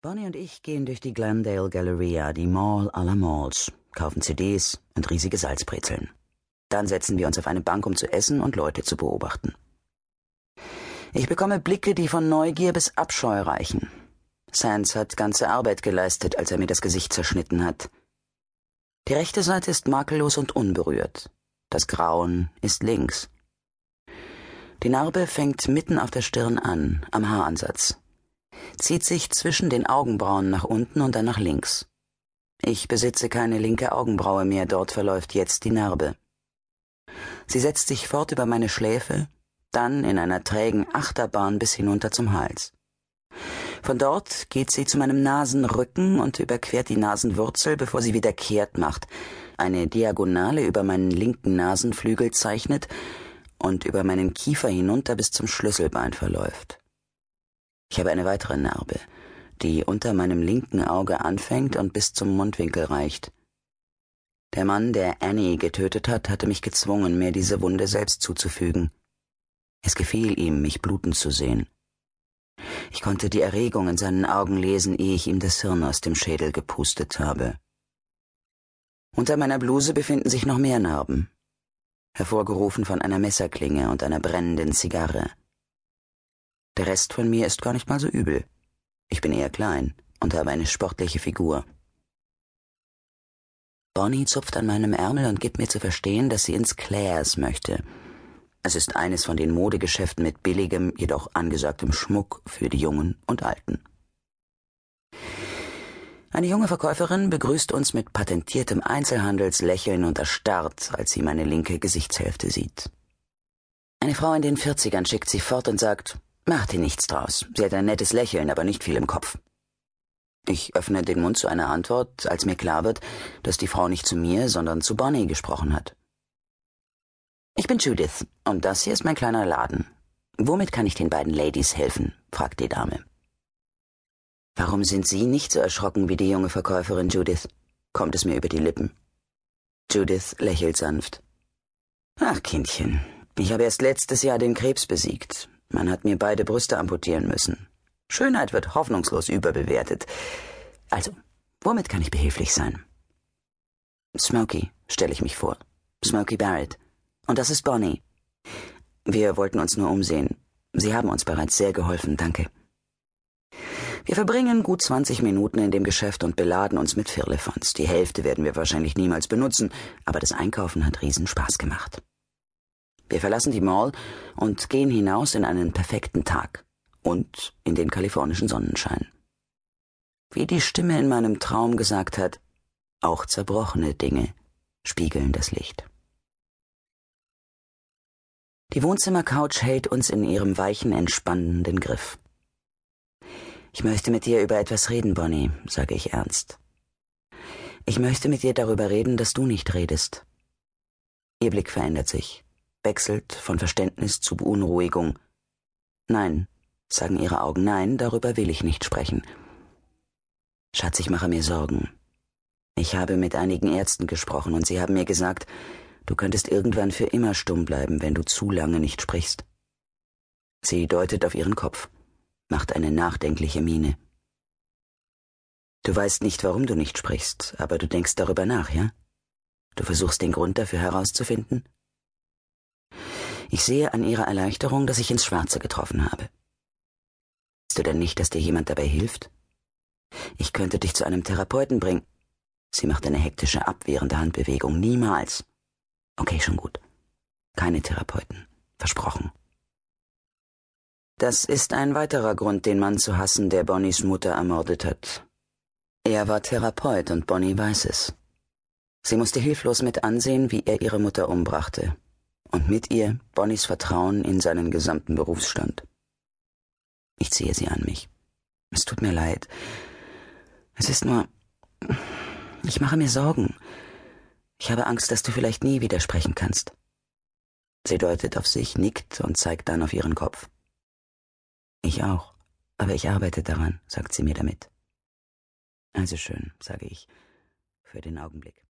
Bonnie und ich gehen durch die Glendale Galleria, die Mall aller Malls, kaufen CDs und riesige Salzbrezeln. Dann setzen wir uns auf eine Bank, um zu essen und Leute zu beobachten. Ich bekomme Blicke, die von Neugier bis Abscheu reichen. Sands hat ganze Arbeit geleistet, als er mir das Gesicht zerschnitten hat. Die rechte Seite ist makellos und unberührt. Das Grauen ist links. Die Narbe fängt mitten auf der Stirn an, am Haaransatz zieht sich zwischen den Augenbrauen nach unten und dann nach links. Ich besitze keine linke Augenbraue mehr, dort verläuft jetzt die Narbe. Sie setzt sich fort über meine Schläfe, dann in einer trägen Achterbahn bis hinunter zum Hals. Von dort geht sie zu meinem Nasenrücken und überquert die Nasenwurzel, bevor sie wieder kehrt macht, eine Diagonale über meinen linken Nasenflügel zeichnet und über meinen Kiefer hinunter bis zum Schlüsselbein verläuft. Ich habe eine weitere Narbe, die unter meinem linken Auge anfängt und bis zum Mundwinkel reicht. Der Mann, der Annie getötet hat, hatte mich gezwungen, mir diese Wunde selbst zuzufügen. Es gefiel ihm, mich bluten zu sehen. Ich konnte die Erregung in seinen Augen lesen, ehe ich ihm das Hirn aus dem Schädel gepustet habe. Unter meiner Bluse befinden sich noch mehr Narben, hervorgerufen von einer Messerklinge und einer brennenden Zigarre. Der Rest von mir ist gar nicht mal so übel. Ich bin eher klein und habe eine sportliche Figur. Bonnie zupft an meinem Ärmel und gibt mir zu verstehen, dass sie ins Claire's möchte. Es ist eines von den Modegeschäften mit billigem, jedoch angesagtem Schmuck für die Jungen und Alten. Eine junge Verkäuferin begrüßt uns mit patentiertem Einzelhandelslächeln und erstarrt, als sie meine linke Gesichtshälfte sieht. Eine Frau in den Vierzigern schickt sie fort und sagt, Mach dir nichts draus. Sie hat ein nettes Lächeln, aber nicht viel im Kopf. Ich öffne den Mund zu einer Antwort, als mir klar wird, dass die Frau nicht zu mir, sondern zu Bonnie gesprochen hat. Ich bin Judith, und das hier ist mein kleiner Laden. Womit kann ich den beiden Ladies helfen? fragt die Dame. Warum sind Sie nicht so erschrocken wie die junge Verkäuferin Judith? kommt es mir über die Lippen. Judith lächelt sanft. Ach, Kindchen, ich habe erst letztes Jahr den Krebs besiegt. Man hat mir beide Brüste amputieren müssen. Schönheit wird hoffnungslos überbewertet. Also, womit kann ich behilflich sein? Smokey, stelle ich mich vor. Smokey Barrett. Und das ist Bonnie. Wir wollten uns nur umsehen. Sie haben uns bereits sehr geholfen, danke. Wir verbringen gut 20 Minuten in dem Geschäft und beladen uns mit Firlefanz. Die Hälfte werden wir wahrscheinlich niemals benutzen, aber das Einkaufen hat riesen Spaß gemacht. Wir verlassen die Mall und gehen hinaus in einen perfekten Tag und in den kalifornischen Sonnenschein. Wie die Stimme in meinem Traum gesagt hat, auch zerbrochene Dinge spiegeln das Licht. Die Wohnzimmercouch hält uns in ihrem weichen, entspannenden Griff. Ich möchte mit dir über etwas reden, Bonnie, sage ich ernst. Ich möchte mit dir darüber reden, dass du nicht redest. Ihr Blick verändert sich wechselt von Verständnis zu Beunruhigung. Nein, sagen ihre Augen, nein, darüber will ich nicht sprechen. Schatz, ich mache mir Sorgen. Ich habe mit einigen Ärzten gesprochen und sie haben mir gesagt, du könntest irgendwann für immer stumm bleiben, wenn du zu lange nicht sprichst. Sie deutet auf ihren Kopf, macht eine nachdenkliche Miene. Du weißt nicht, warum du nicht sprichst, aber du denkst darüber nach, ja? Du versuchst den Grund dafür herauszufinden? Ich sehe an ihrer Erleichterung, dass ich ins Schwarze getroffen habe. Weißt du denn nicht, dass dir jemand dabei hilft? Ich könnte dich zu einem Therapeuten bringen. Sie macht eine hektische, abwehrende Handbewegung. Niemals. Okay, schon gut. Keine Therapeuten. Versprochen. Das ist ein weiterer Grund, den Mann zu hassen, der Bonnies Mutter ermordet hat. Er war Therapeut und Bonnie weiß es. Sie musste hilflos mit ansehen, wie er ihre Mutter umbrachte, und mit ihr Bonnies Vertrauen in seinen gesamten Berufsstand. Ich ziehe sie an mich. Es tut mir leid. Es ist nur. Ich mache mir Sorgen. Ich habe Angst, dass du vielleicht nie widersprechen kannst. Sie deutet auf sich, nickt und zeigt dann auf ihren Kopf. Ich auch, aber ich arbeite daran, sagt sie mir damit. Also schön, sage ich, für den Augenblick.